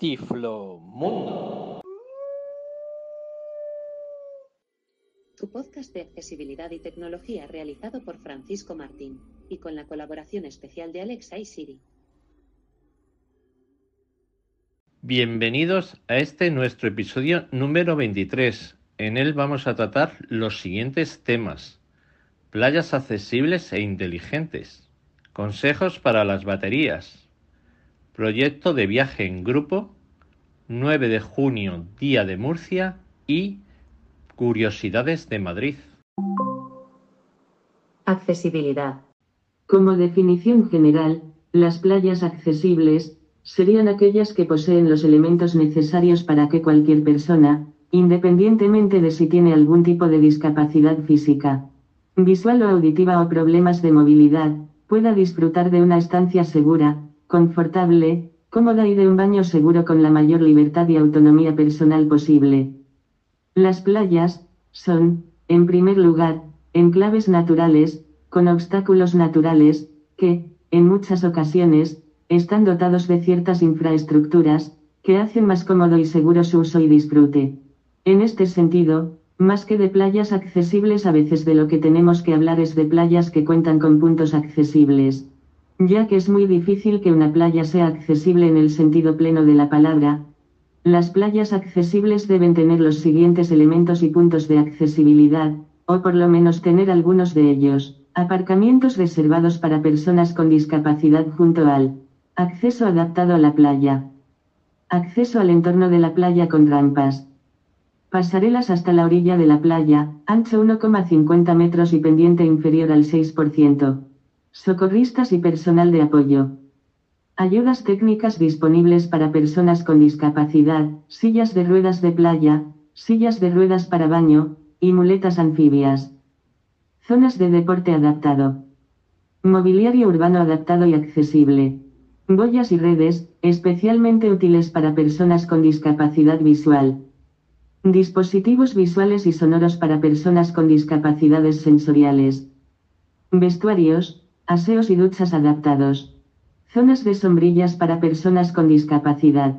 Tiflo Mundo. Tu podcast de accesibilidad y tecnología realizado por Francisco Martín y con la colaboración especial de Alexa y Siri. Bienvenidos a este nuestro episodio número 23. En él vamos a tratar los siguientes temas. Playas accesibles e inteligentes. Consejos para las baterías. Proyecto de viaje en grupo. 9 de junio, Día de Murcia. Y Curiosidades de Madrid. Accesibilidad. Como definición general, las playas accesibles serían aquellas que poseen los elementos necesarios para que cualquier persona, independientemente de si tiene algún tipo de discapacidad física, visual o auditiva o problemas de movilidad, pueda disfrutar de una estancia segura, confortable, cómoda y de un baño seguro con la mayor libertad y autonomía personal posible. Las playas son, en primer lugar, enclaves naturales, con obstáculos naturales, que, en muchas ocasiones, están dotados de ciertas infraestructuras, que hacen más cómodo y seguro su uso y disfrute. En este sentido, más que de playas accesibles a veces de lo que tenemos que hablar es de playas que cuentan con puntos accesibles. Ya que es muy difícil que una playa sea accesible en el sentido pleno de la palabra, las playas accesibles deben tener los siguientes elementos y puntos de accesibilidad, o por lo menos tener algunos de ellos. Aparcamientos reservados para personas con discapacidad junto al acceso adaptado a la playa. Acceso al entorno de la playa con rampas. Pasarelas hasta la orilla de la playa, ancho 1,50 metros y pendiente inferior al 6%. Socorristas y personal de apoyo. Ayudas técnicas disponibles para personas con discapacidad, sillas de ruedas de playa, sillas de ruedas para baño, y muletas anfibias. Zonas de deporte adaptado. Mobiliario urbano adaptado y accesible. Boyas y redes, especialmente útiles para personas con discapacidad visual. Dispositivos visuales y sonoros para personas con discapacidades sensoriales. Vestuarios, aseos y duchas adaptados. Zonas de sombrillas para personas con discapacidad.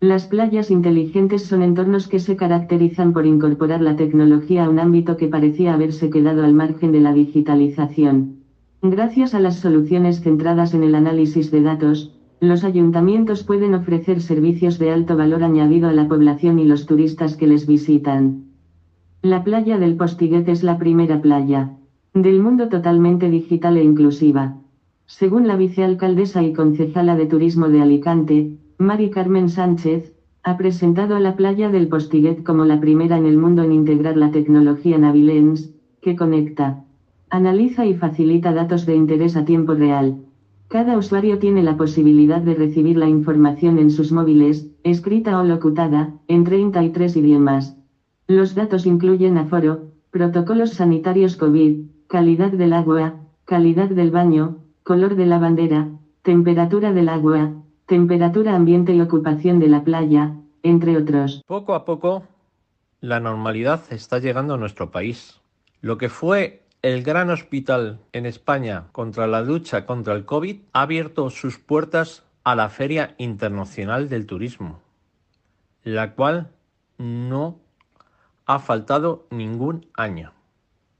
Las playas inteligentes son entornos que se caracterizan por incorporar la tecnología a un ámbito que parecía haberse quedado al margen de la digitalización. Gracias a las soluciones centradas en el análisis de datos, los ayuntamientos pueden ofrecer servicios de alto valor añadido a la población y los turistas que les visitan. La playa del Postiguet es la primera playa del mundo totalmente digital e inclusiva. Según la vicealcaldesa y concejala de turismo de Alicante, Mari Carmen Sánchez, ha presentado a la playa del Postiguet como la primera en el mundo en integrar la tecnología Navilens, que conecta, analiza y facilita datos de interés a tiempo real cada usuario tiene la posibilidad de recibir la información en sus móviles, escrita o locutada, en 33 idiomas. Los datos incluyen aforo, protocolos sanitarios COVID, calidad del agua, calidad del baño, color de la bandera, temperatura del agua, temperatura ambiente y ocupación de la playa, entre otros. Poco a poco, la normalidad está llegando a nuestro país. Lo que fue el gran hospital en España contra la lucha contra el COVID ha abierto sus puertas a la Feria Internacional del Turismo, la cual no ha faltado ningún año.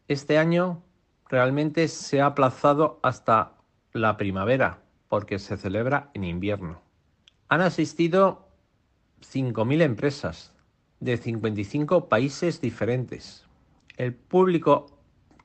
Este año realmente se ha aplazado hasta la primavera porque se celebra en invierno. Han asistido 5.000 empresas de 55 países diferentes. El público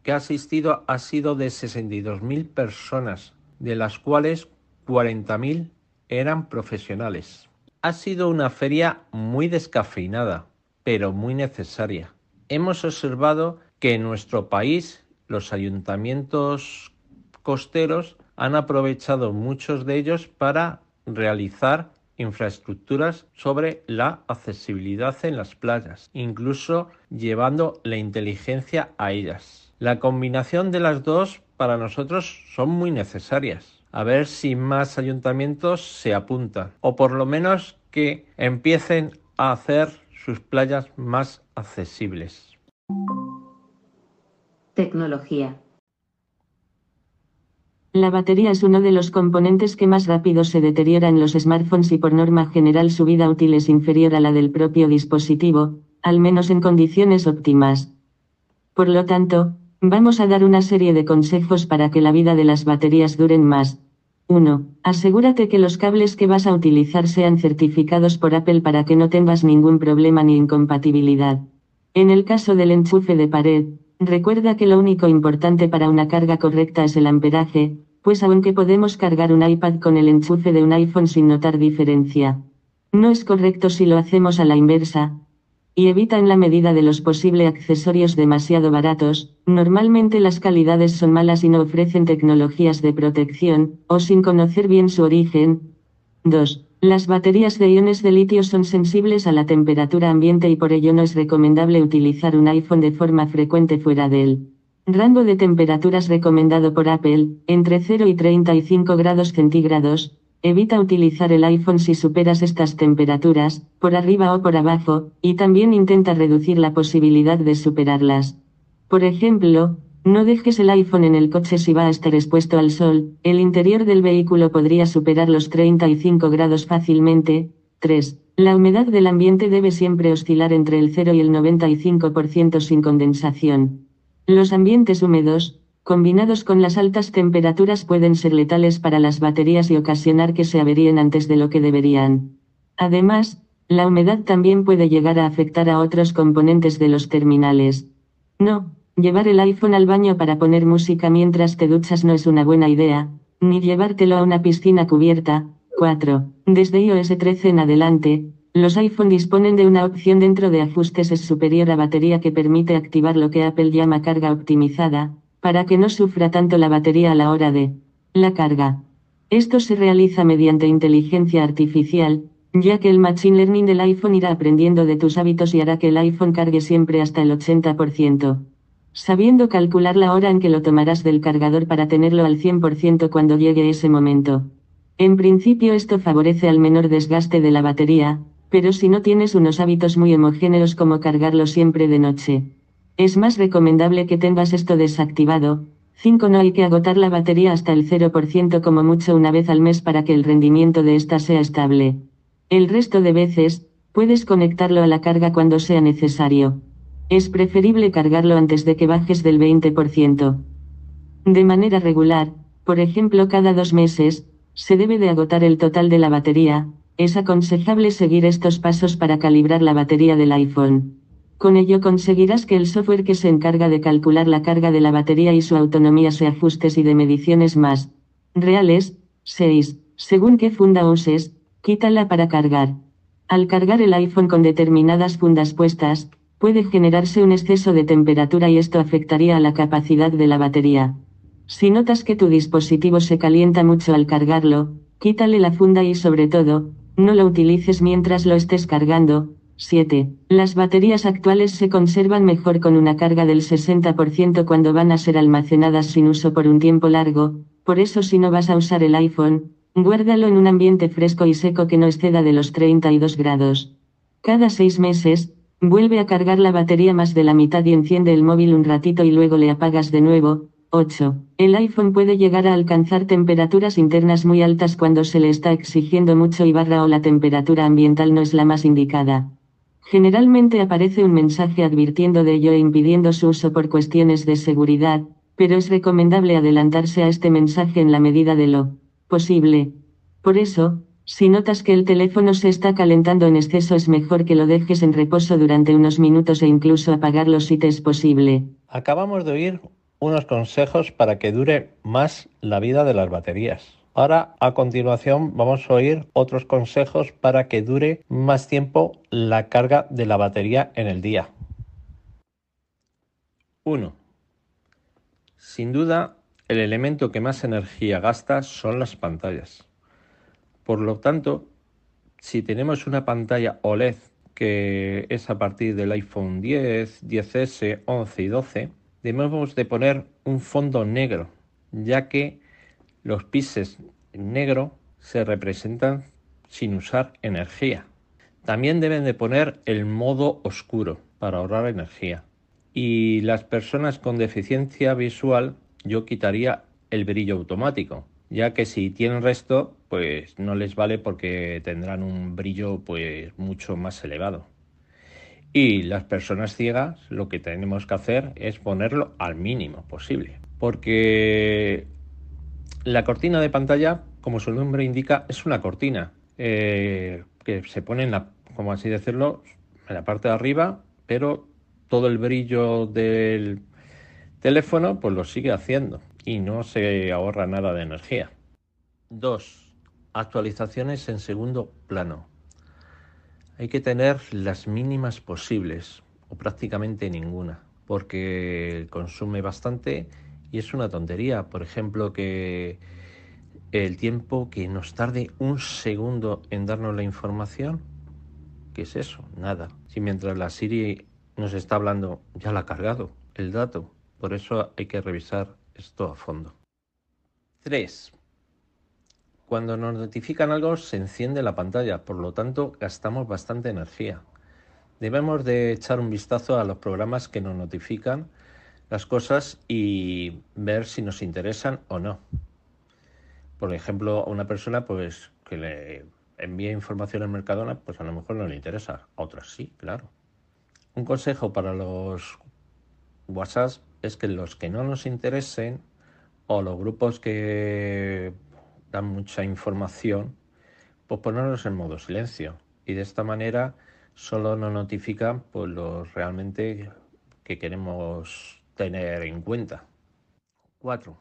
que ha asistido ha sido de 62.000 personas, de las cuales 40.000 eran profesionales. Ha sido una feria muy descafeinada, pero muy necesaria. Hemos observado que en nuestro país los ayuntamientos costeros han aprovechado muchos de ellos para realizar infraestructuras sobre la accesibilidad en las playas, incluso llevando la inteligencia a ellas. La combinación de las dos para nosotros son muy necesarias. A ver si más ayuntamientos se apuntan o por lo menos que empiecen a hacer sus playas más accesibles. Tecnología. La batería es uno de los componentes que más rápido se deteriora en los smartphones y por norma general su vida útil es inferior a la del propio dispositivo, al menos en condiciones óptimas. Por lo tanto, vamos a dar una serie de consejos para que la vida de las baterías duren más. 1. Asegúrate que los cables que vas a utilizar sean certificados por Apple para que no tengas ningún problema ni incompatibilidad. En el caso del enchufe de pared, recuerda que lo único importante para una carga correcta es el amperaje, pues aunque podemos cargar un iPad con el enchufe de un iPhone sin notar diferencia. No es correcto si lo hacemos a la inversa, y evita en la medida de los posibles accesorios demasiado baratos, normalmente las calidades son malas y no ofrecen tecnologías de protección, o sin conocer bien su origen. 2. Las baterías de iones de litio son sensibles a la temperatura ambiente y por ello no es recomendable utilizar un iPhone de forma frecuente fuera del rango de temperaturas recomendado por Apple, entre 0 y 35 grados centígrados, Evita utilizar el iPhone si superas estas temperaturas, por arriba o por abajo, y también intenta reducir la posibilidad de superarlas. Por ejemplo, no dejes el iPhone en el coche si va a estar expuesto al sol, el interior del vehículo podría superar los 35 grados fácilmente. 3. La humedad del ambiente debe siempre oscilar entre el 0 y el 95% sin condensación. Los ambientes húmedos, combinados con las altas temperaturas pueden ser letales para las baterías y ocasionar que se averíen antes de lo que deberían. Además, la humedad también puede llegar a afectar a otros componentes de los terminales. No, llevar el iPhone al baño para poner música mientras te duchas no es una buena idea, ni llevártelo a una piscina cubierta. 4. Desde iOS 13 en adelante, los iPhone disponen de una opción dentro de ajustes es superior a batería que permite activar lo que Apple llama carga optimizada, para que no sufra tanto la batería a la hora de la carga. Esto se realiza mediante inteligencia artificial, ya que el Machine Learning del iPhone irá aprendiendo de tus hábitos y hará que el iPhone cargue siempre hasta el 80%. Sabiendo calcular la hora en que lo tomarás del cargador para tenerlo al 100% cuando llegue ese momento. En principio esto favorece al menor desgaste de la batería, pero si no tienes unos hábitos muy homogéneos como cargarlo siempre de noche, es más recomendable que tengas esto desactivado. 5. No hay que agotar la batería hasta el 0% como mucho una vez al mes para que el rendimiento de esta sea estable. El resto de veces, puedes conectarlo a la carga cuando sea necesario. Es preferible cargarlo antes de que bajes del 20%. De manera regular, por ejemplo cada dos meses, se debe de agotar el total de la batería, es aconsejable seguir estos pasos para calibrar la batería del iPhone. Con ello conseguirás que el software que se encarga de calcular la carga de la batería y su autonomía se ajustes y de mediciones más reales. 6. Según qué funda uses, quítala para cargar. Al cargar el iPhone con determinadas fundas puestas, puede generarse un exceso de temperatura y esto afectaría a la capacidad de la batería. Si notas que tu dispositivo se calienta mucho al cargarlo, quítale la funda y sobre todo, no lo utilices mientras lo estés cargando, 7. Las baterías actuales se conservan mejor con una carga del 60% cuando van a ser almacenadas sin uso por un tiempo largo, por eso si no vas a usar el iPhone, guárdalo en un ambiente fresco y seco que no exceda de los 32 grados. Cada 6 meses, vuelve a cargar la batería más de la mitad y enciende el móvil un ratito y luego le apagas de nuevo. 8. El iPhone puede llegar a alcanzar temperaturas internas muy altas cuando se le está exigiendo mucho y barra o la temperatura ambiental no es la más indicada. Generalmente aparece un mensaje advirtiendo de ello e impidiendo su uso por cuestiones de seguridad, pero es recomendable adelantarse a este mensaje en la medida de lo posible. Por eso, si notas que el teléfono se está calentando en exceso es mejor que lo dejes en reposo durante unos minutos e incluso apagarlo si te es posible. Acabamos de oír unos consejos para que dure más la vida de las baterías. Ahora, a continuación, vamos a oír otros consejos para que dure más tiempo la carga de la batería en el día. 1. Sin duda, el elemento que más energía gasta son las pantallas. Por lo tanto, si tenemos una pantalla OLED que es a partir del iPhone 10, 10S, 11 y 12, debemos de poner un fondo negro, ya que los en negro se representan sin usar energía. También deben de poner el modo oscuro para ahorrar energía. Y las personas con deficiencia visual yo quitaría el brillo automático, ya que si tienen resto, pues no les vale porque tendrán un brillo pues mucho más elevado. Y las personas ciegas lo que tenemos que hacer es ponerlo al mínimo posible, porque la cortina de pantalla, como su nombre indica, es una cortina eh, que se pone en la, como así decirlo, en la parte de arriba, pero todo el brillo del teléfono pues lo sigue haciendo y no se ahorra nada de energía. 2. Actualizaciones en segundo plano. Hay que tener las mínimas posibles o prácticamente ninguna porque consume bastante y es una tontería. Por ejemplo, que el tiempo que nos tarde un segundo en darnos la información, ¿qué es eso? Nada. Si mientras la Siri nos está hablando, ya la ha cargado el dato. Por eso hay que revisar esto a fondo. 3. Cuando nos notifican algo se enciende la pantalla, por lo tanto gastamos bastante energía. Debemos de echar un vistazo a los programas que nos notifican las cosas y ver si nos interesan o no. Por ejemplo, a una persona pues que le envía información al Mercadona, pues a lo mejor no le interesa, a otras sí, claro. Un consejo para los WhatsApp es que los que no nos interesen o los grupos que dan mucha información, pues ponerlos en modo silencio. Y de esta manera solo nos notifican pues, los realmente que queremos tener en cuenta. 4.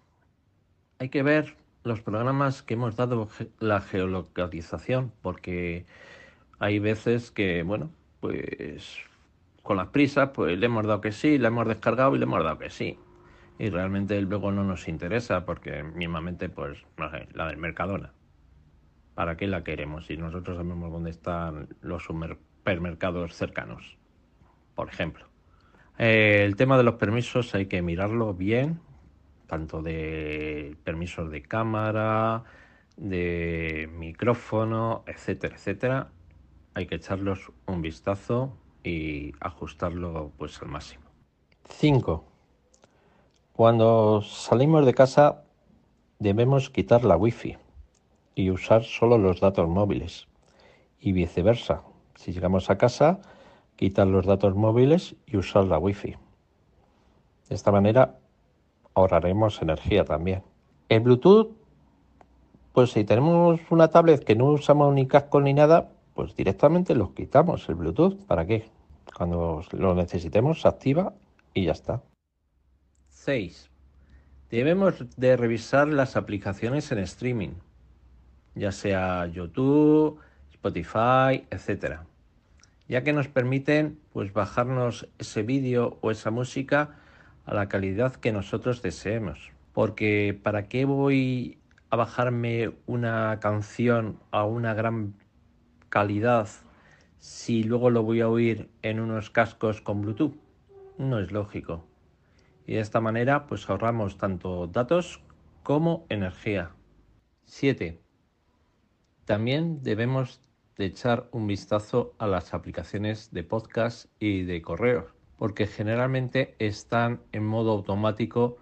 Hay que ver los programas que hemos dado la geolocalización, porque hay veces que, bueno, pues con las prisas, pues le hemos dado que sí, le hemos descargado y le hemos dado que sí. Y realmente luego no nos interesa porque mismamente, pues, no sé, la del Mercadona. ¿Para qué la queremos si nosotros sabemos dónde están los supermercados cercanos? Por ejemplo. Eh, el tema de los permisos hay que mirarlo bien, tanto de permisos de cámara, de micrófono, etcétera, etcétera. Hay que echarlos un vistazo y ajustarlo pues al máximo. 5. Cuando salimos de casa debemos quitar la wifi y usar solo los datos móviles y viceversa. Si llegamos a casa, quitar los datos móviles y usar la wifi. De esta manera ahorraremos energía también. El Bluetooth, pues si tenemos una tablet que no usamos ni casco ni nada, pues directamente los quitamos el Bluetooth. ¿Para qué? Cuando lo necesitemos se activa y ya está. 6. Debemos de revisar las aplicaciones en streaming, ya sea YouTube, Spotify, etcétera, ya que nos permiten pues bajarnos ese vídeo o esa música a la calidad que nosotros deseemos. Porque ¿para qué voy a bajarme una canción a una gran calidad si luego lo voy a oír en unos cascos con Bluetooth? No es lógico. Y de esta manera pues ahorramos tanto datos como energía. 7. También debemos de echar un vistazo a las aplicaciones de podcast y de correos, porque generalmente están en modo automático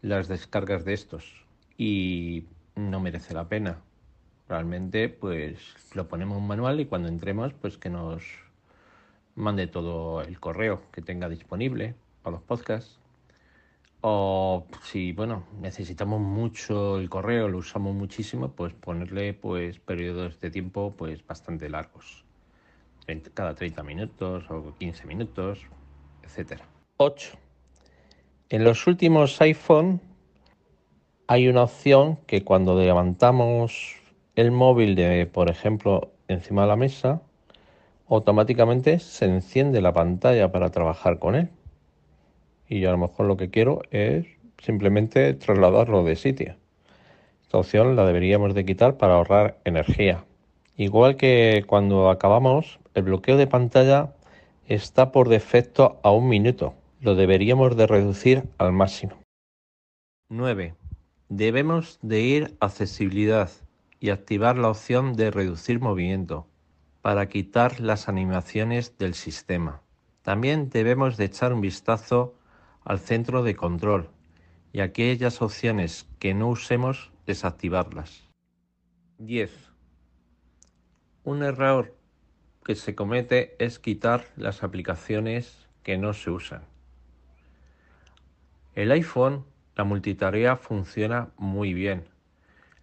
las descargas de estos y no merece la pena realmente pues lo ponemos en manual y cuando entremos pues que nos mande todo el correo que tenga disponible para los podcasts. O si bueno necesitamos mucho el correo lo usamos muchísimo pues ponerle pues periodos de tiempo pues bastante largos. Cada 30 minutos o 15 minutos etcétera. 8 en los últimos iPhone hay una opción que cuando levantamos el móvil de, por ejemplo, encima de la mesa, automáticamente se enciende la pantalla para trabajar con él. Y yo a lo mejor lo que quiero es simplemente trasladarlo de sitio. Esta opción la deberíamos de quitar para ahorrar energía. Igual que cuando acabamos, el bloqueo de pantalla está por defecto a un minuto. Lo deberíamos de reducir al máximo. 9. Debemos de ir accesibilidad y activar la opción de reducir movimiento para quitar las animaciones del sistema. También debemos de echar un vistazo al centro de control y aquellas opciones que no usemos desactivarlas. 10. Un error que se comete es quitar las aplicaciones que no se usan. El iPhone, la multitarea funciona muy bien.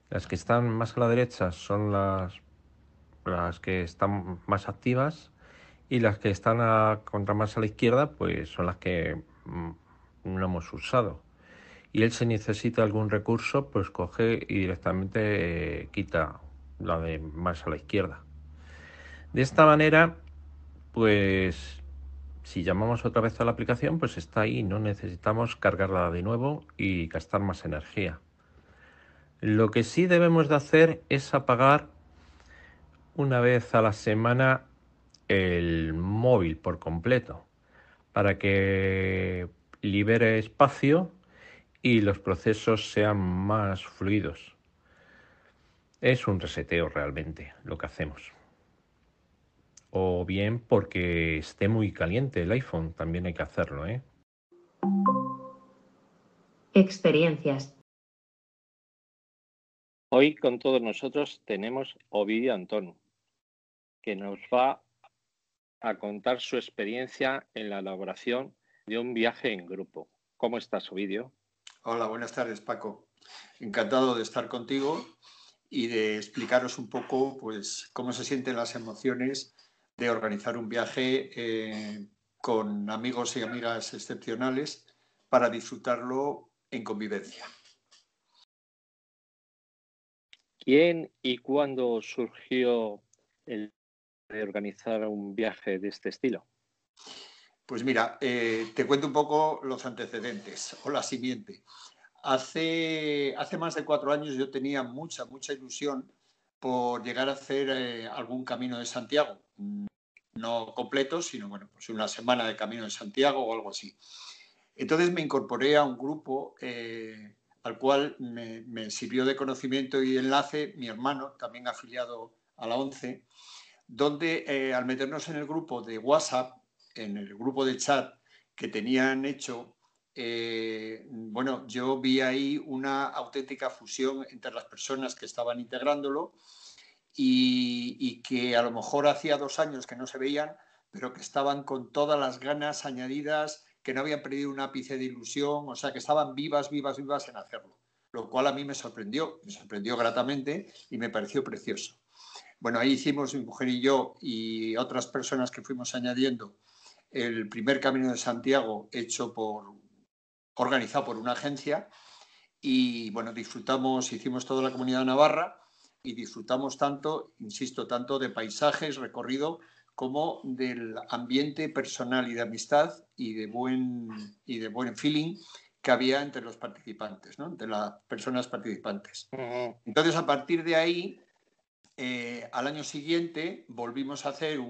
Las que están más a la derecha son las, que están más activas y las que están contra más a la izquierda pues son las que mm, no hemos usado. Y él si necesita algún recurso pues coge y directamente eh, quita la de más a la izquierda. De esta manera, pues si llamamos otra vez a la aplicación, pues está ahí, no necesitamos cargarla de nuevo y gastar más energía. Lo que sí debemos de hacer es apagar una vez a la semana el móvil por completo para que libere espacio y los procesos sean más fluidos. Es un reseteo realmente lo que hacemos o bien porque esté muy caliente el iPhone, también hay que hacerlo, ¿eh? Experiencias. Hoy con todos nosotros tenemos Ovidio Antón, que nos va a contar su experiencia en la elaboración de un viaje en grupo. ¿Cómo estás, Ovidio? Hola, buenas tardes, Paco. Encantado de estar contigo y de explicaros un poco pues, cómo se sienten las emociones de organizar un viaje eh, con amigos y amigas excepcionales para disfrutarlo en convivencia. ¿Quién y cuándo surgió el de organizar un viaje de este estilo? Pues mira, eh, te cuento un poco los antecedentes o la siguiente. Hace, hace más de cuatro años yo tenía mucha, mucha ilusión por llegar a hacer eh, algún camino de Santiago no completo, sino bueno, pues una semana de Camino de Santiago o algo así. Entonces me incorporé a un grupo eh, al cual me, sirvió de conocimiento y enlace mi hermano, también afiliado a la ONCE, donde eh, al meternos en el grupo de WhatsApp, en el grupo de chat que tenían hecho, eh, bueno, yo vi ahí una auténtica fusión entre las personas que estaban integrándolo y, que a lo mejor hacía dos años que no se veían, pero que estaban con todas las ganas añadidas, que no habían perdido un ápice de ilusión, o sea, que estaban vivas, vivas, vivas en hacerlo, lo cual a mí me sorprendió, me sorprendió gratamente y me pareció precioso. Bueno, ahí hicimos mi mujer y yo y otras personas que fuimos añadiendo el primer Camino de Santiago hecho por, organizado por una agencia y bueno, disfrutamos, hicimos toda la comunidad Navarra y disfrutamos tanto, insisto, tanto de paisajes, recorrido, como del ambiente personal y de amistad y de buen, y de buen feeling que había entre los participantes, ¿no? entre las personas participantes. Entonces, a partir de ahí, eh, al año siguiente volvimos a hacer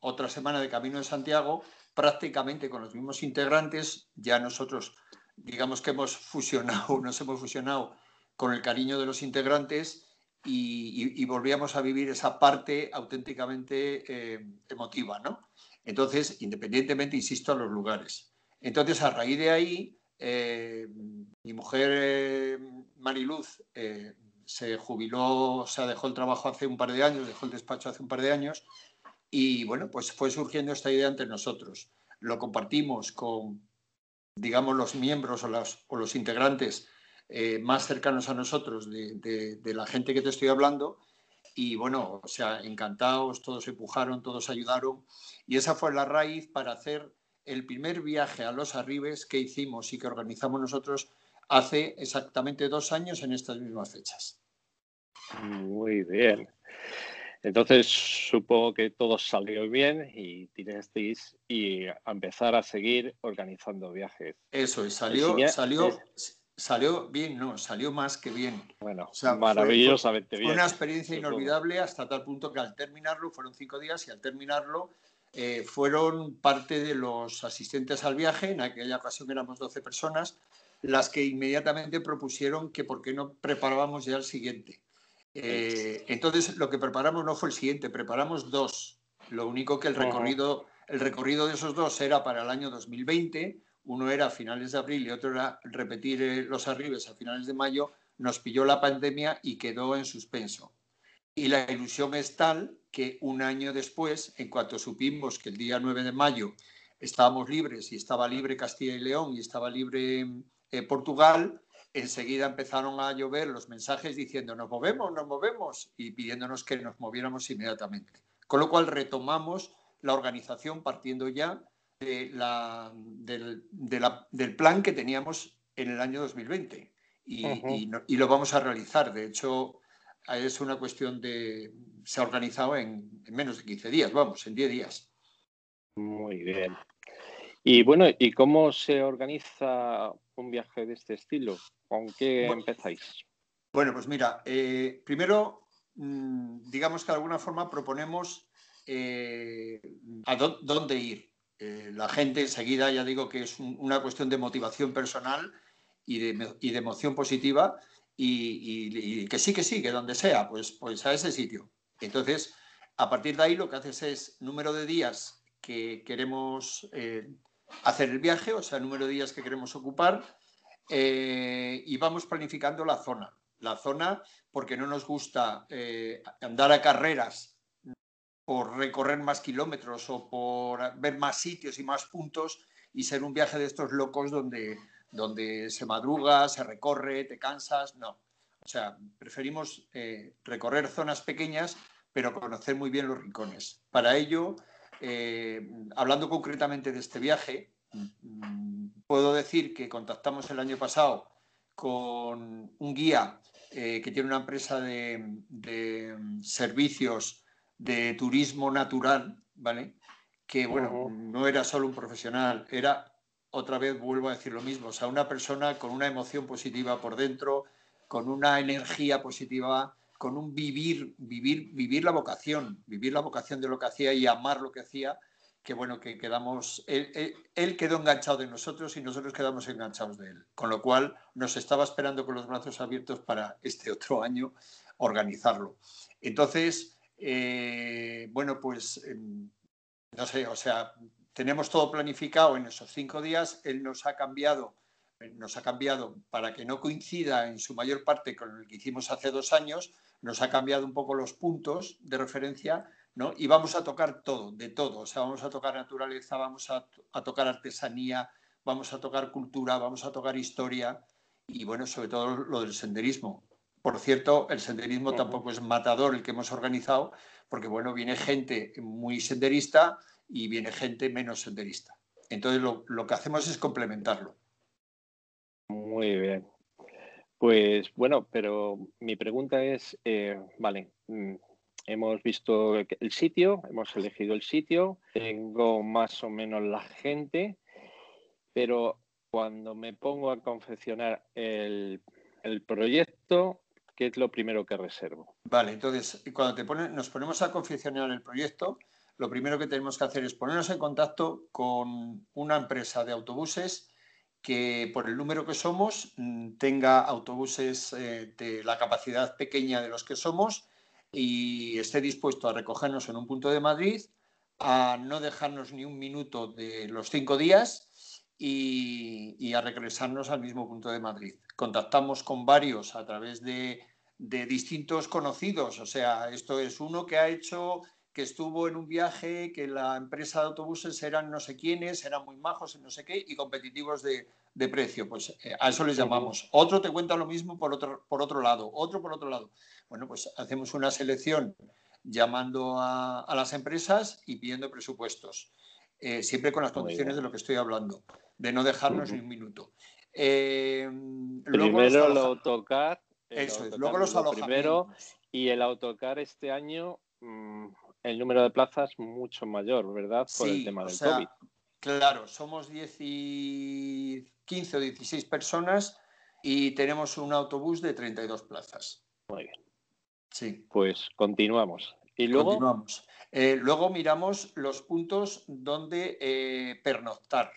otra semana de Camino de Santiago, prácticamente con los mismos integrantes, ya nosotros digamos que hemos fusionado, nos hemos fusionado con el cariño de los integrantes y, volvíamos a vivir esa parte auténticamente eh, emotiva, ¿no? Entonces, independientemente, insisto, a los lugares. Entonces, a raíz de ahí, eh, mi mujer eh, Mariluz se jubiló, o sea, dejó el trabajo hace un par de años, dejó el despacho hace un par de años, y bueno, pues fue surgiendo esta idea entre nosotros. Lo compartimos con, digamos, los miembros o, o los integrantes eh, más cercanos a nosotros de, la gente que te estoy hablando. Y bueno, o sea, encantados, todos empujaron, todos ayudaron. Y esa fue la raíz para hacer el primer viaje a los Arribes que hicimos y que organizamos nosotros hace exactamente dos años en estas mismas fechas. Muy bien. Entonces supongo que todo salió bien y tirasteis y a empezar a seguir organizando viajes. Eso, y salió, salió, Salió bien, no, salió más que bien. Bueno, maravillosamente bien. Fue una experiencia inolvidable hasta tal punto que al terminarlo, fueron cinco días y al terminarlo eh, fueron parte de los asistentes al viaje, en aquella ocasión éramos 12 personas, las que inmediatamente propusieron que por qué no preparábamos ya el siguiente. Eh, entonces, lo que preparamos no fue el siguiente, preparamos dos. Lo único que el recorrido, el recorrido de esos dos era para el año 2020 uno era a finales de abril y otro era repetir eh, los arribes a finales de mayo, nos pilló la pandemia y quedó en suspenso. Y la ilusión es tal que un año después, en cuanto supimos que el día 9 de mayo estábamos libres y estaba libre Castilla y León y estaba libre eh, Portugal, enseguida empezaron a llover los mensajes diciendo nos movemos, nos movemos y pidiéndonos que nos moviéramos inmediatamente. Con lo cual retomamos la organización partiendo ya de la, del, del, plan que teníamos en el año 2020 y, y, lo vamos a realizar. De hecho, es una cuestión de... Se ha organizado en, en menos de 15 días, vamos, en 10 días. Muy bien. Y bueno, ¿y cómo se organiza un viaje de este estilo? ¿Con qué empezáis? Bueno, pues mira, eh, primero, mm, digamos que de alguna forma proponemos eh, a dónde ir. Eh, la gente enseguida, ya digo que es una cuestión de motivación personal y de, emoción positiva y, que sí, que sí, que donde sea, pues, pues a ese sitio. Entonces, a partir de ahí lo que haces es número de días que queremos hacer el viaje, o sea, número de días que queremos ocupar, eh, y vamos planificando la zona. La zona, porque no nos gusta eh, andar a carreras por recorrer más kilómetros o por ver más sitios y más puntos y ser un viaje de estos locos donde, donde se madruga, se recorre, te cansas, no. O sea, preferimos eh, recorrer zonas pequeñas, pero conocer muy bien los rincones. Para ello, eh, hablando concretamente de este viaje, puedo decir que contactamos el año pasado con un guía eh, que tiene una empresa de, servicios de turismo natural, ¿vale? Que, bueno, no era solo un profesional, era, otra vez vuelvo a decir lo mismo, o sea, una persona con una emoción positiva por dentro, con una energía positiva con un vivir, vivir, vivir la vocación, vivir la vocación de lo que hacía y amar lo que hacía, que bueno, que quedamos, él, quedó enganchado de nosotros y nosotros quedamos enganchados de él, con lo cual nos estaba esperando con los brazos abiertos para este otro año organizarlo. Entonces, eh, bueno, pues em, no sé, o sea, tenemos todo planificado en esos cinco días, él nos ha cambiado nos ha cambiado para que no coincida en su mayor parte con el que hicimos hace dos años, nos ha cambiado un poco los puntos de referencia, ¿no? Y vamos a tocar todo, de todo. O sea, vamos a tocar naturaleza, vamos a, tocar artesanía, vamos a tocar cultura, vamos a tocar historia y, bueno, sobre todo lo del senderismo. Por cierto, el senderismo tampoco es matador el que hemos organizado, porque, bueno, viene gente muy senderista y viene gente menos senderista. Entonces, lo, lo que hacemos es complementarlo. Muy bien. Pues bueno, pero mi pregunta es, eh, vale, mm, hemos visto el sitio, hemos elegido el sitio, tengo más o menos la gente, pero cuando me pongo a confeccionar el, proyecto, ¿qué es lo primero que reservo? Vale, entonces cuando te nos ponemos a confeccionar el proyecto, lo primero que tenemos que hacer es ponernos en contacto con una empresa de autobuses que por el número que somos mm, tenga autobuses eh, de la capacidad pequeña de los que somos y esté dispuesto a recogernos en un punto de Madrid, a no dejarnos ni un minuto de los cinco días y, a regresarnos al mismo punto de Madrid. Contactamos con varios a través de, de distintos conocidos, o sea, esto es uno que ha hecho que estuvo en un viaje, que la empresa de autobuses eran no sé quiénes, eran muy majos en no sé qué y competitivos de, precio. Pues eh, a eso les llamamos. Otro te cuenta lo mismo por otro, por otro lado, otro por otro lado. Bueno, pues hacemos una selección llamando a, las empresas y pidiendo presupuestos. Eh, siempre con las condiciones de lo que estoy hablando, de no dejarnos ni un minuto. Eh, primero el autocar. Eso es, luego los alojamientos. Primero, y el autocar este año mm, el número de plazas mucho mayor, ¿verdad? Por el tema del COVID. Claro, somos 10 15 o 16 personas y tenemos un autobús de 32 plazas. Muy bien. Sí. Pues continuamos. Y luego. Continuamos. Eh, luego miramos los puntos donde eh, pernoctar.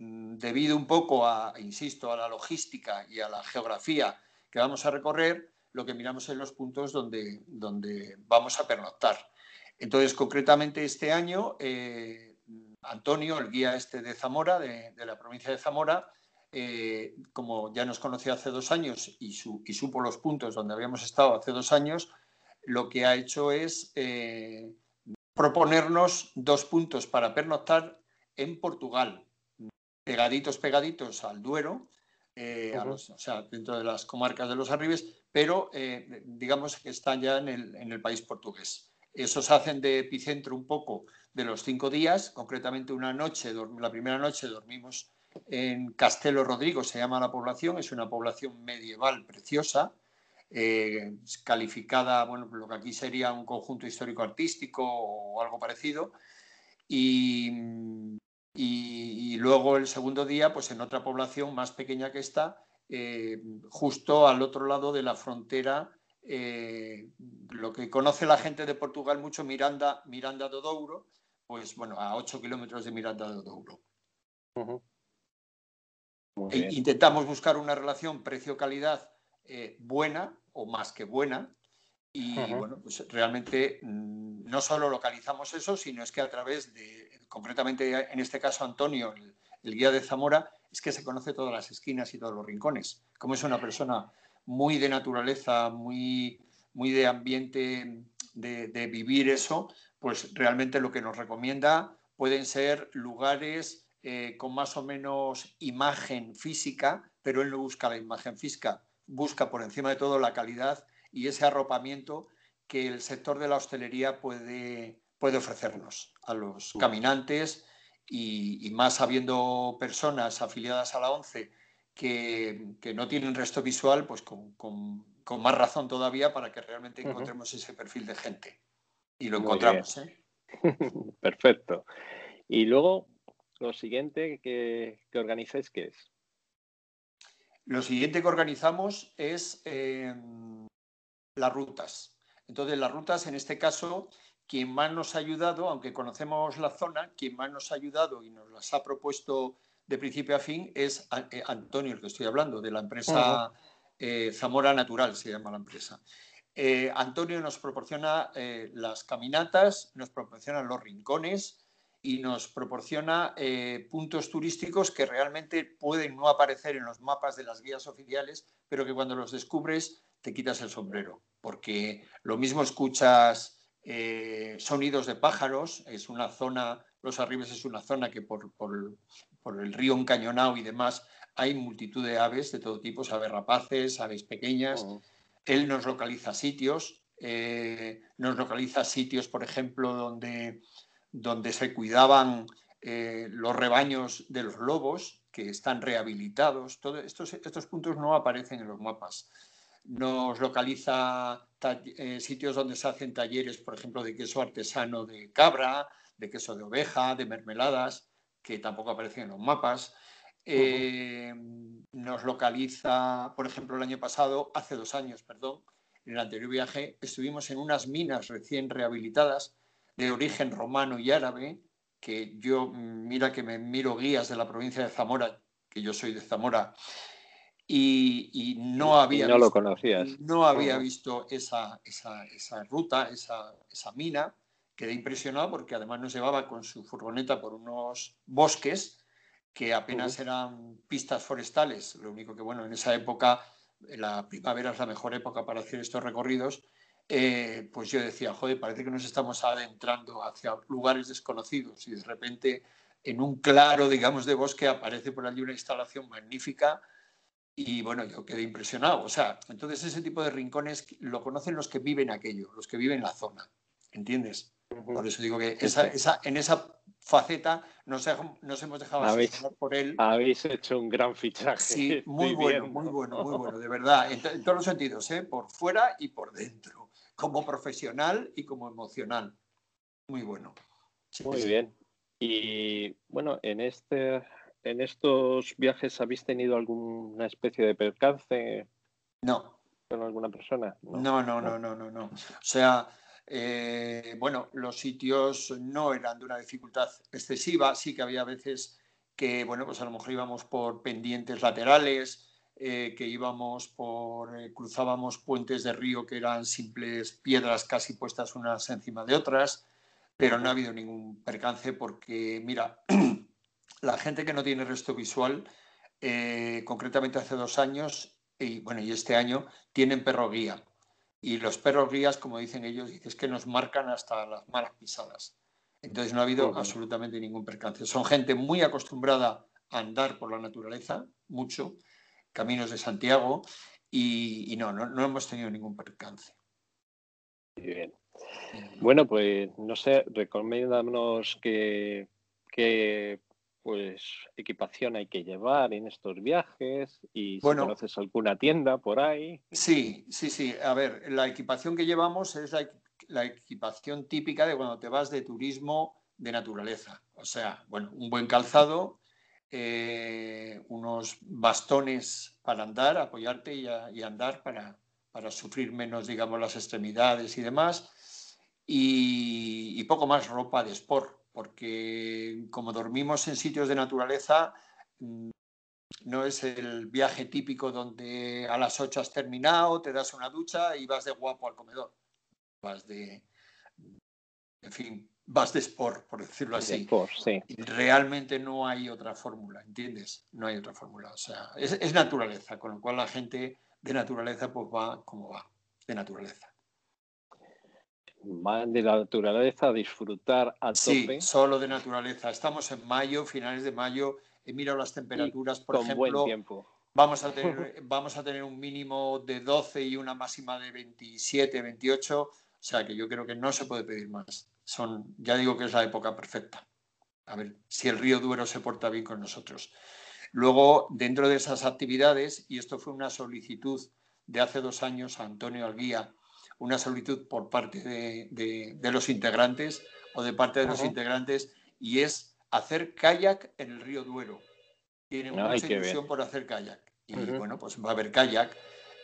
Mm, debido un poco a, insisto, a la logística y a la geografía que vamos a recorrer, lo que miramos en los puntos donde, donde vamos a pernoctar. Entonces, concretamente este año, eh, Antonio, el guía este de Zamora, de, la provincia de Zamora, eh, como ya nos conoció hace dos años y, supo los puntos donde habíamos estado hace dos años, lo que ha hecho es eh, proponernos dos puntos para pernoctar en Portugal, pegaditos, pegaditos al Duero, eh, o sea, dentro de las comarcas de los Arribes, pero digamos que están ya en el, en el país portugués. Esos hacen de epicentro un poco de los cinco días, concretamente una noche, la primera noche dormimos en Castelo Rodrigo, se llama la población, es una población medieval preciosa, eh, calificada, bueno, lo que aquí sería un conjunto histórico-artístico o algo parecido. Y, y, luego el segundo día, pues en otra población más pequeña que esta, eh, justo al otro lado de la frontera eh, lo que conoce la gente de Portugal mucho, Miranda, Miranda do Douro, pues bueno, a 8 kilómetros de Miranda do Douro. e intentamos buscar una relación precio-calidad eh, buena o más que buena. Y bueno, pues realmente mm, no solo localizamos eso, sino es que a través de, concretamente en este caso Antonio, el, el guía de Zamora, es que se conoce todas las esquinas y todos los rincones. Como es una persona muy de naturaleza, muy, muy de ambiente, de, vivir eso, pues realmente lo que nos recomienda pueden ser lugares eh, con más o menos imagen física, pero él no busca la imagen física, busca por encima de todo la calidad y ese arropamiento que el sector de la hostelería puede, puede ofrecernos a los caminantes y, y, más habiendo personas afiliadas a la ONCE que, no tienen resto visual, pues con, más razón todavía para que realmente encontremos ese perfil de gente. Y lo encontramos. ¿eh? Perfecto. Y luego, lo siguiente que, que organizáis, ¿qué es? Lo siguiente que organizamos es em, las rutas. Entonces, las rutas, en este caso, quien más nos ha ayudado, aunque conocemos la zona, quien más nos ha ayudado y nos las ha propuesto de principio a fin es eh, Antonio, el que estoy hablando, de la empresa eh, Zamora Natural, se llama la empresa. Eh, Antonio nos proporciona las caminatas, nos proporciona los rincones y nos proporciona puntos turísticos que realmente pueden no aparecer en los mapas de las guías oficiales, pero que cuando los descubres te quitas el sombrero, porque lo mismo escuchas sonidos de pájaros, es una zona, Los Arribes es una zona que por, por el río encañonado y demás, hay multitud de aves de todo tipo, aves rapaces, aves pequeñas. Oh. Él nos localiza sitios, eh, nos localiza sitios, por ejemplo, donde, donde se cuidaban eh, los rebaños de los lobos, que están rehabilitados. Todos estos, estos puntos no aparecen en los mapas. Nos localiza eh, sitios donde se hacen talleres, por ejemplo, de queso artesano de cabra, de queso de oveja, de mermeladas que tampoco aparecen en los mapas. Eh, nos localiza, por ejemplo, el año pasado, hace dos años, perdón, en el anterior viaje, estuvimos en unas minas recién rehabilitadas de origen romano y árabe, que yo, mira que me miro guías de la provincia de Zamora, que yo soy de Zamora, y, no había no visto, lo conocías. No había visto esa, esa, esa ruta, esa, esa mina, quedé impresionado porque además nos llevaba con su furgoneta por unos bosques que apenas eran pistas forestales. Lo único que, bueno, en esa época, la primavera es la mejor época para hacer estos recorridos. Eh, pues yo decía, joder, parece que nos estamos adentrando hacia lugares desconocidos y de repente en un claro, digamos, de bosque aparece por allí una instalación magnífica y bueno, yo quedé impresionado. O sea, entonces ese tipo de rincones lo conocen los que viven aquello, los que viven en la zona, ¿entiendes? Por eso digo que en esa faceta nos, hemos dejado habéis, por él. Habéis hecho un gran fichaje. Sí, muy bueno, muy bueno, muy bueno, de verdad, en, todos los sentidos, ¿eh? por fuera y por dentro, como profesional y como emocional. Muy bueno. muy bien. Y bueno, en este en estos viajes habéis tenido alguna especie de percance no. con alguna persona no. No no no no no, o sea eh, bueno, los sitios no eran de una dificultad excesiva, sí que había veces que, bueno, pues a lo mejor íbamos por pendientes laterales, eh, que íbamos por, eh, cruzábamos puentes de río que eran simples piedras casi puestas unas encima de otras, pero no ha habido ningún percance porque, mira, la gente que no tiene resto visual eh, concretamente hace dos años, y bueno, y este año, tienen perro guía. Y los perros guías, como dicen ellos, es que nos marcan hasta las malas pisadas. Entonces no ha habido absolutamente ningún percance. Son gente muy acostumbrada a andar por la naturaleza, mucho, caminos de Santiago, y, no, no, hemos tenido ningún percance. bien. Bueno, pues no sé, recomiéndanos que, que pues equipación hay que llevar en estos viajes y si conoces alguna tienda por ahí. Sí, sí, sí. A ver, la equipación que llevamos es la, equipación típica de cuando te vas de turismo de naturaleza. O sea, bueno, un buen calzado, eh, unos bastones para andar, apoyarte y, andar para, para, sufrir menos, digamos, las extremidades y demás. Y, y poco más ropa de sport porque como dormimos en sitios de naturaleza, mm, no es el viaje típico donde a las 8 has terminado, te das una ducha y vas de guapo al comedor. Vas de, en fin, vas de sport, por decirlo así. realmente no hay otra fórmula, ¿entiendes? No hay otra fórmula. O sea, es, es, naturaleza, con lo cual la gente de naturaleza pues va como va, de naturaleza de la naturaleza a disfrutar a tope. Sí, solo de naturaleza. Estamos en mayo, finales de mayo. He mirado las temperaturas, por ejemplo. tiempo. Vamos a, tener, vamos a tener un mínimo de 12 y una máxima de 27, 28. O sea que yo creo que no se puede pedir más. Son, ya digo que es la época perfecta. A ver si el río Duero se porta bien con nosotros. Luego, dentro de esas actividades, y esto fue una solicitud de hace dos años a Antonio Alguía, una solicitud por parte de, los integrantes o de parte de los integrantes y es hacer kayak en el río Duero. Tiene mucha ilusión por hacer kayak. Y bueno, pues va a haber kayak.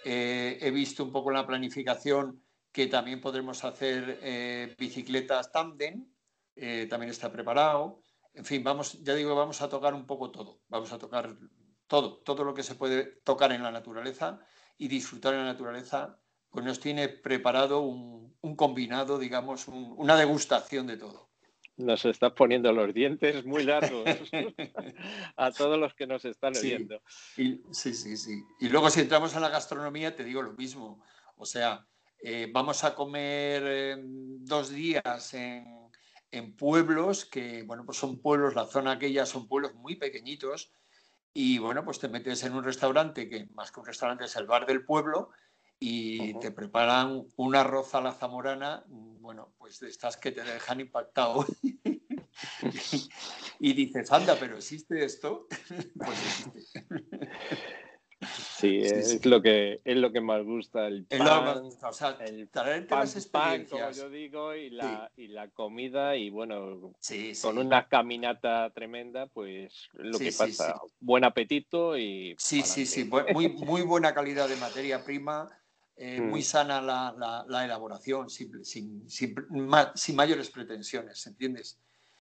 Eh, he visto un poco en la planificación que también podremos hacer eh, bicicletas tandem, eh, también está preparado. En fin, vamos, ya digo, vamos a tocar un poco todo. Vamos a tocar todo, todo lo que se puede tocar en la naturaleza y disfrutar en la naturaleza pues nos tiene preparado un, combinado, digamos, una degustación de todo. Nos estás poniendo los dientes muy largos a todos los que nos están oyendo. Sí, sí, sí, Y luego si entramos en la gastronomía, te digo lo mismo. O sea, eh, vamos a comer em, dos días en, en, pueblos que, bueno, pues son pueblos, la zona aquella son pueblos muy pequeñitos. Y bueno, pues te metes en un restaurante que más que un restaurante es el bar del pueblo y te preparan un arroz a la zamorana, bueno, pues de estas que te dejan impactado. y dices, anda, pero ¿existe esto? pues existe. Sí, es, Lo que, es lo que más gusta, el pan, o sea, el pan, pan, como yo digo, y la, y la comida, y bueno, con una caminata tremenda, pues lo que pasa, buen apetito y... Sí, sí, sí, muy, muy buena calidad de materia prima, eh, muy mm. sana la, elaboración, sin, sin, sin, mayores pretensiones, ¿entiendes?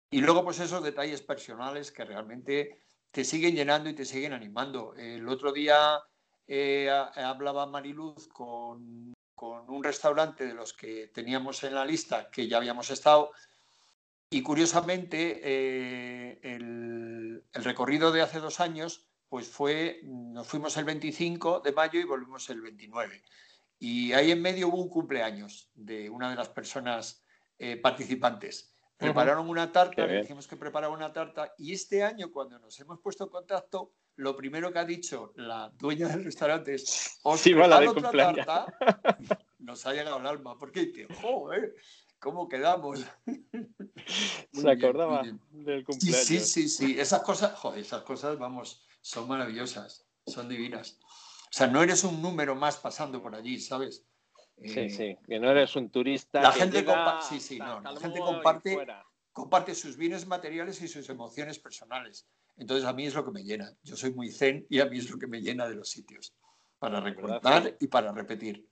Y luego, pues esos detalles personales que realmente te siguen llenando y te siguen animando. El otro día eh, hablaba Mariluz con, con, un restaurante de los que teníamos en la lista, que ya habíamos estado, y curiosamente eh, el, el, recorrido de hace dos años, pues fue, nos fuimos el 25 de mayo y volvimos el 29. Y ahí en medio hubo un cumpleaños de una de las personas eh, participantes. Prepararon una tarta, le dijimos que preparaba una tarta y este año cuando nos hemos puesto en contacto, lo primero que ha dicho la dueña del restaurante es, os sí, preparo otra tarta, nos ha llegado al alma, porque dice, joder, ¿cómo quedamos? Se acordaba del cumpleaños. Sí, sí, sí, esas cosas, joder, esas cosas, vamos, son maravillosas, son divinas. O sea, no eres un número más pasando por allí, ¿sabes? Sí, eh, sí, que no eres un turista. La gente, sí, sí, no, la gente comparte, comparte sus bienes materiales y sus emociones personales. Entonces a mí es lo que me llena. Yo soy muy zen y a mí es lo que me llena de los sitios, para recordar y para repetir.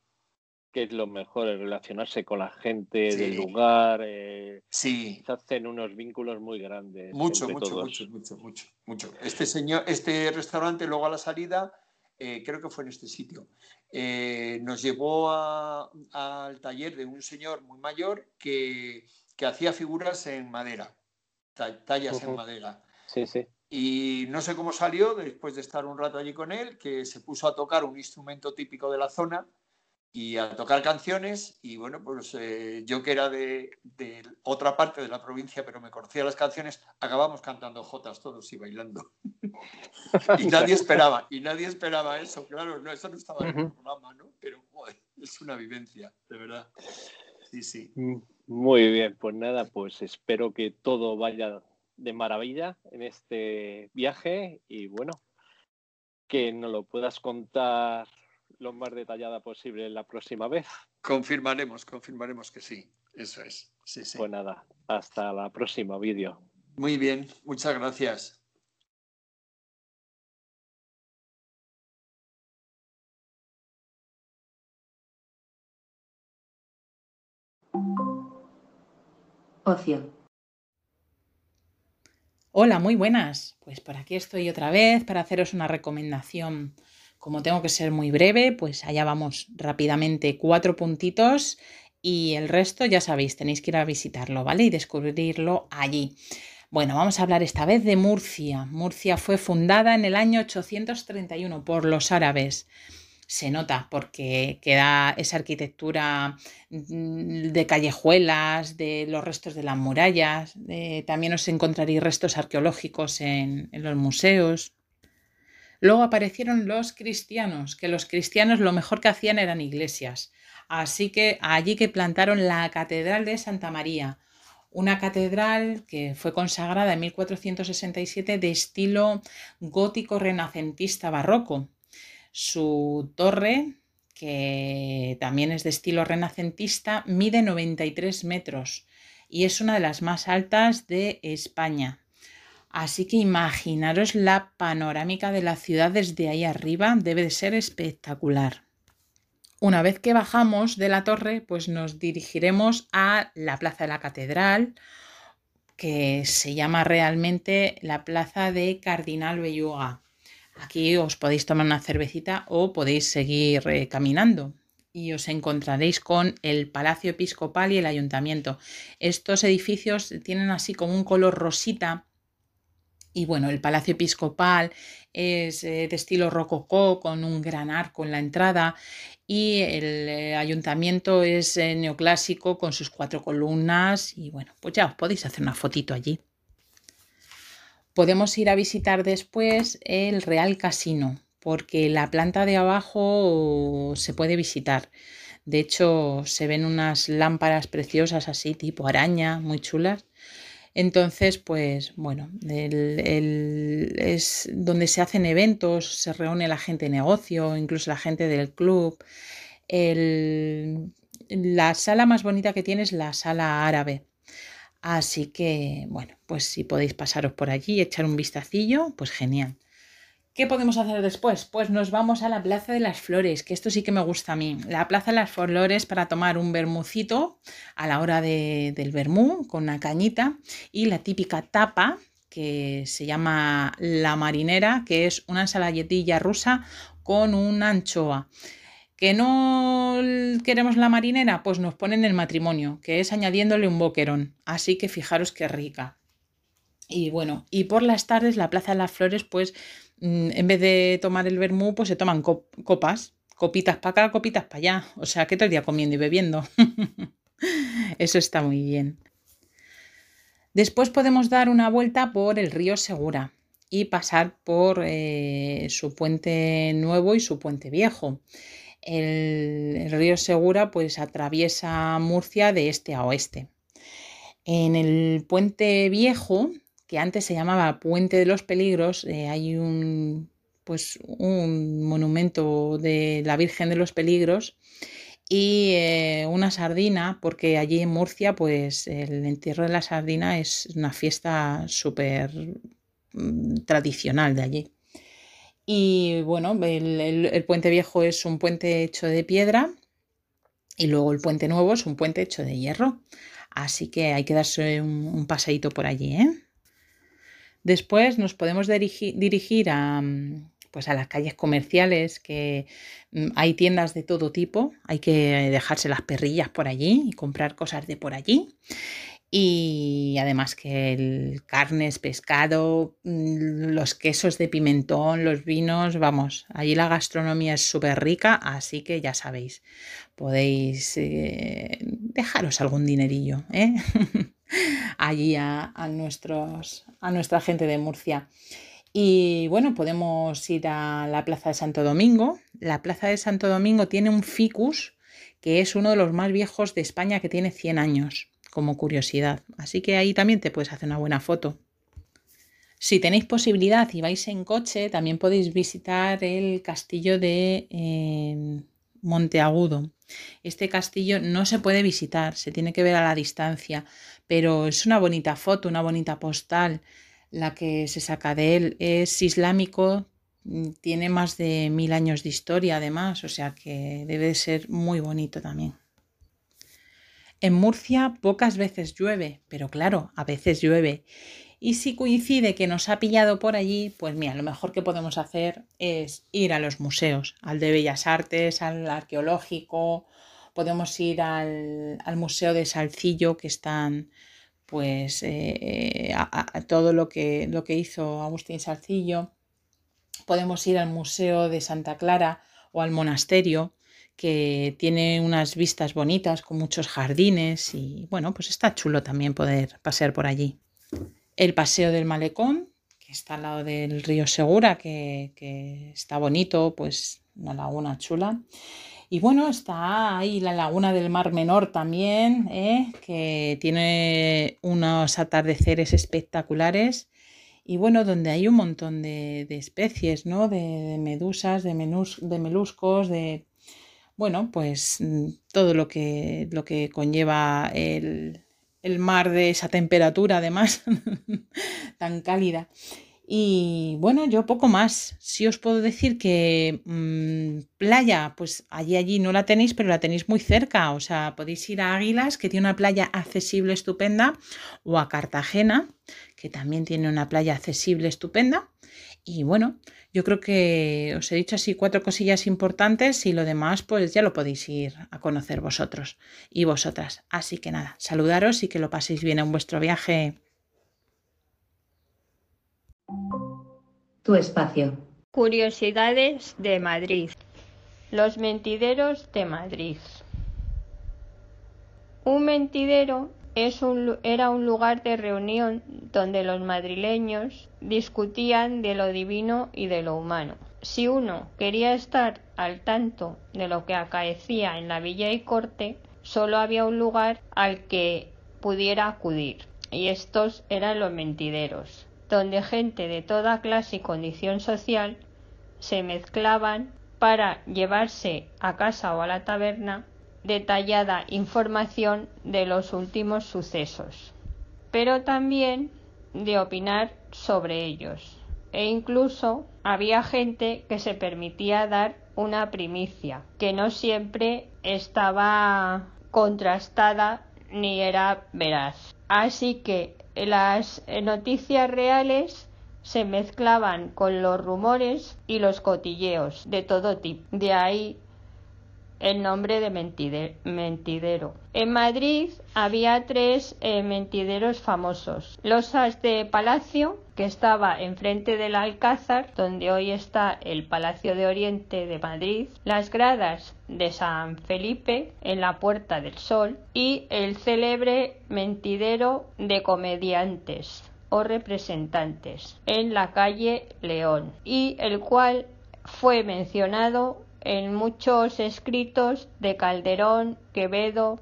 Que es lo mejor, relacionarse con la gente del lugar. Eh, sí. Se hacen unos vínculos muy grandes. Mucho, mucho, mucho, mucho, mucho, mucho. Este señor, este restaurante luego a la salida eh, creo que fue en este sitio, eh, nos llevó al taller de un señor muy mayor que, hacía figuras en madera, tallas en madera. Sí, sí. Y no sé cómo salió, después de estar un rato allí con él, que se puso a tocar un instrumento típico de la zona y a tocar canciones. Y bueno, pues eh, yo que era de, otra parte de la provincia, pero me conocía las canciones, acabamos cantando jotas todos y bailando. y nadie esperaba, y nadie esperaba eso, claro, no, eso no estaba en el programa, ¿no? Pero es una vivencia, de verdad. Sí, sí. Mm, muy bien, pues nada, pues espero que todo vaya de maravilla en este viaje y bueno, que nos lo puedas contar lo más detallada posible la próxima vez. Confirmaremos, confirmaremos que sí, eso es. Sí, sí. Pues nada, hasta la próxima vídeo. Muy bien, muchas gracias. Ocio. Hola, muy buenas. Pues por aquí estoy otra vez para haceros una recomendación. Como tengo que ser muy breve, pues allá vamos rápidamente cuatro puntitos y el resto ya sabéis, tenéis que ir a visitarlo, ¿vale? Y descubrirlo allí. Bueno, vamos a hablar esta vez de Murcia. Murcia fue fundada en el año 831 por los árabes se nota porque queda esa arquitectura mm, de callejuelas, de los restos de las murallas, también os encontraréis restos arqueológicos en, en los museos. Luego aparecieron los cristianos, que los cristianos lo mejor que hacían eran iglesias. Así que allí que plantaron la Catedral de Santa María, una catedral que fue consagrada en 1467 de estilo gótico renacentista barroco su torre, que también es de estilo renacentista, mide 93 metros y es una de las más altas de España. Así que imaginaros la panorámica de la ciudad desde ahí arriba, debe de ser espectacular. Una vez que bajamos de la torre, pues nos dirigiremos a la Plaza de la Catedral, que se llama realmente la Plaza de Cardinal Belluga. Aquí os podéis tomar una cervecita o podéis seguir eh, caminando y os encontraréis con el Palacio Episcopal y el Ayuntamiento. Estos edificios tienen así como un color rosita y bueno, el Palacio Episcopal es eh, de estilo rococó con un gran arco en la entrada y el eh, ayuntamiento es neoclásico con sus cuatro columnas y bueno, pues ya os podéis hacer una fotito allí. Podemos ir a visitar después el Real Casino, porque la planta de abajo se puede visitar. De hecho, se ven unas lámparas preciosas así, tipo araña, muy chulas. Entonces, pues bueno, es donde se hacen eventos, se reúne la gente de negocio, incluso la gente del club. la sala más bonita que tiene es la sala árabe, Así que, bueno, pues si podéis pasaros por allí y echar un vistacillo, pues genial. ¿Qué podemos hacer después? Pues nos vamos a la Plaza de las Flores, que esto sí que me gusta a mí. La Plaza de las Flores para tomar un bermucito a la hora del vermú con una cañita y la típica tapa que se llama la marinera, que es una ensaladilla rusa con una anchoa. ¿Que no queremos la marinera? Pues nos ponen el matrimonio, que es añadiéndole un boquerón. Así que fijaros qué rica. Y bueno, y por las tardes la Plaza de las Flores, pues en vez de tomar el vermú, pues se toman copas. Copitas para acá, copitas para allá. O sea, que todo el día comiendo y bebiendo. Eso está muy bien. Después podemos dar una vuelta por el río Segura y pasar por eh, su puente nuevo y su puente viejo el, río Segura pues atraviesa Murcia de este a oeste. En el puente viejo, que antes se llamaba Puente de los Peligros, eh, hay un, pues, un monumento de la Virgen de los Peligros y eh, una sardina, porque allí en Murcia, pues el entierro de la sardina es una fiesta súper mm, tradicional de allí. Y bueno, el, puente viejo es un puente hecho de piedra y luego el puente nuevo es un puente hecho de hierro. Así que hay que darse un, paseíto por allí. ¿eh? Después nos podemos dirigir, a, pues a las calles comerciales, que mm, hay tiendas de todo tipo. Hay que dejarse las perrillas por allí y comprar cosas de por allí. y además que el carnes, pescado, mm, los quesos de pimentón, los vinos, vamos, allí la gastronomía es súper rica, así que ya sabéis, podéis eh, dejaros algún dinerillo ¿eh? allí a, nuestros, a nuestra gente de Murcia. Y bueno, podemos ir a la Plaza de Santo Domingo. La Plaza de Santo Domingo tiene un ficus que es uno de los más viejos de España que tiene 100 años como curiosidad. Así que ahí también te puedes hacer una buena foto. Si tenéis posibilidad y vais en coche, también podéis visitar el castillo de eh, Monteagudo. Este castillo no se puede visitar, se tiene que ver a la distancia, pero es una bonita foto, una bonita postal la que se saca de él. Es islámico, tiene más de mil años de historia además, o sea que debe ser muy bonito también. En Murcia pocas veces llueve, pero claro, a veces llueve. Y si coincide que nos ha pillado por allí, pues mira, lo mejor que podemos hacer es ir a los museos, al de Bellas Artes, al arqueológico, podemos ir al, Museo de Salcillo, que están pues eh, a, todo lo que, lo que hizo Agustín Salcillo. Podemos ir al Museo de Santa Clara o al monasterio que tiene unas vistas bonitas con muchos jardines y bueno, pues está chulo también poder pasear por allí. El paseo del malecón, que está al lado del río Segura, que, está bonito, pues una laguna chula. Y bueno, está ahí la laguna del Mar Menor también, ¿eh? que tiene unos atardeceres espectaculares. Y bueno, donde hay un montón de, especies, ¿no? De, medusas, de, menus, de meluscos, de, bueno, pues mm, todo lo que, lo que conlleva el, mar de esa temperatura, además, tan cálida. Y bueno, yo poco más. Sí os puedo decir que mm, playa, pues allí, allí no la tenéis, pero la tenéis muy cerca. O sea, podéis ir a Águilas, que tiene una playa accesible estupenda, o a Cartagena, que también tiene una playa accesible estupenda. Y bueno, yo creo que os he dicho así cuatro cosillas importantes y lo demás pues ya lo podéis ir a conocer vosotros y vosotras. Así que nada, saludaros y que lo paséis bien en vuestro viaje. Tu espacio. Curiosidades de Madrid. Los mentideros de Madrid. Un mentidero era un lugar de reunión donde los madrileños discutían de lo divino y de lo humano. Si uno quería estar al tanto de lo que acaecía en la villa y corte, solo había un lugar al que pudiera acudir, y estos eran los mentideros, donde gente de toda clase y condición social se mezclaban para llevarse a casa o a la taberna detallada información de los últimos sucesos, pero también de opinar sobre ellos. E incluso había gente que se permitía dar una primicia, que no siempre estaba contrastada ni era veraz. Así que las noticias reales se mezclaban con los rumores y los cotilleos de todo tipo. De ahí el nombre de mentidero. En Madrid había tres eh, mentideros famosos. Losas de Palacio, que estaba enfrente del Alcázar, donde hoy está el Palacio de Oriente de Madrid, las gradas de San Felipe en la Puerta del Sol y el célebre mentidero de comediantes o representantes en la calle León y el cual fue mencionado en muchos escritos de Calderón, Quevedo,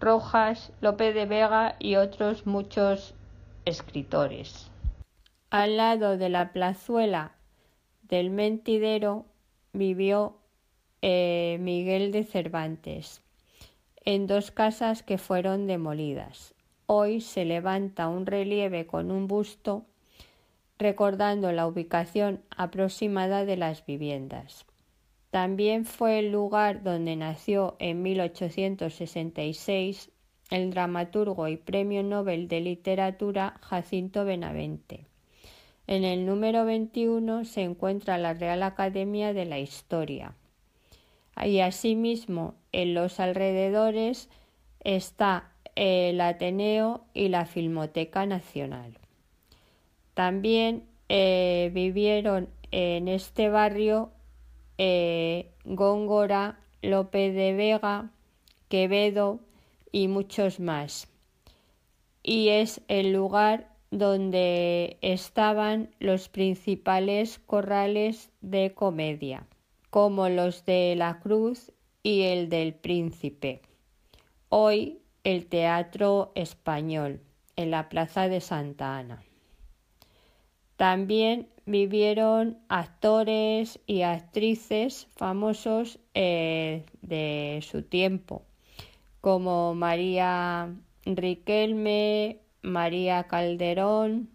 Rojas, López de Vega y otros muchos escritores. Al lado de la plazuela del mentidero vivió eh, Miguel de Cervantes en dos casas que fueron demolidas. Hoy se levanta un relieve con un busto recordando la ubicación aproximada de las viviendas. También fue el lugar donde nació en 1866 el dramaturgo y premio Nobel de Literatura Jacinto Benavente. En el número 21 se encuentra la Real Academia de la Historia. Y asimismo, en los alrededores está el Ateneo y la Filmoteca Nacional. También eh, vivieron en este barrio eh, Góngora, López de Vega, Quevedo y muchos más. Y es el lugar donde estaban los principales corrales de comedia, como los de la Cruz y el del Príncipe. Hoy el Teatro Español, en la Plaza de Santa Ana. También vivieron actores y actrices famosos eh, de su tiempo, como María Riquelme, María Calderón,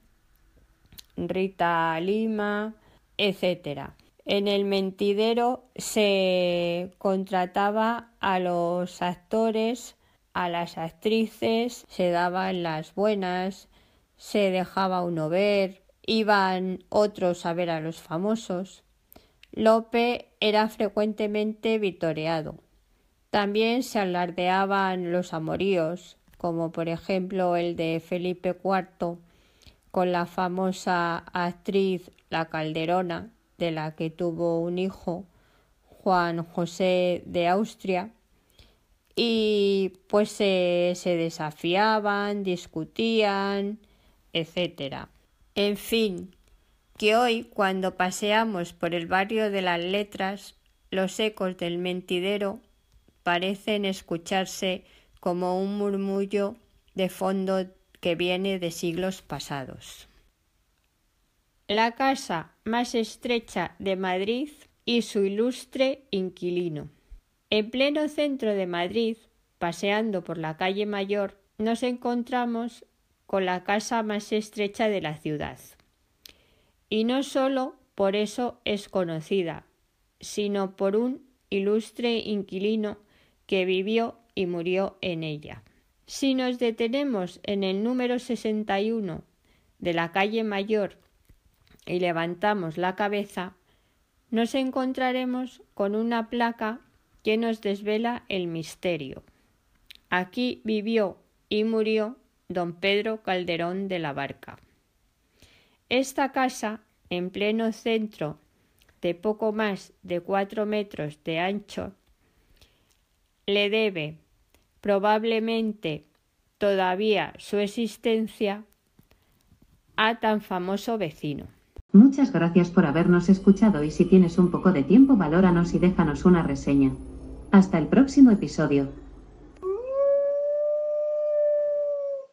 Rita Lima, etc. En el mentidero se contrataba a los actores, a las actrices, se daban las buenas, se dejaba uno ver, iban otros a ver a los famosos. Lope era frecuentemente vitoreado. También se alardeaban los amoríos, como por ejemplo el de Felipe IV con la famosa actriz La Calderona, de la que tuvo un hijo, Juan José de Austria, y pues se, se desafiaban, discutían, etc. En fin, que hoy cuando paseamos por el barrio de las letras, los ecos del mentidero parecen escucharse como un murmullo de fondo que viene de siglos pasados. La casa más estrecha de Madrid y su ilustre inquilino. En pleno centro de Madrid, paseando por la calle Mayor, nos encontramos con la casa más estrecha de la ciudad. Y no sólo por eso es conocida, sino por un ilustre inquilino que vivió y murió en ella. Si nos detenemos en el número 61 de la calle Mayor y levantamos la cabeza, nos encontraremos con una placa que nos desvela el misterio. Aquí vivió y murió don Pedro Calderón de la Barca. Esta casa, en pleno centro de poco más de cuatro metros de ancho, le debe probablemente todavía su existencia a tan famoso vecino. Muchas gracias por habernos escuchado y si tienes un poco de tiempo valóranos y déjanos una reseña. Hasta el próximo episodio.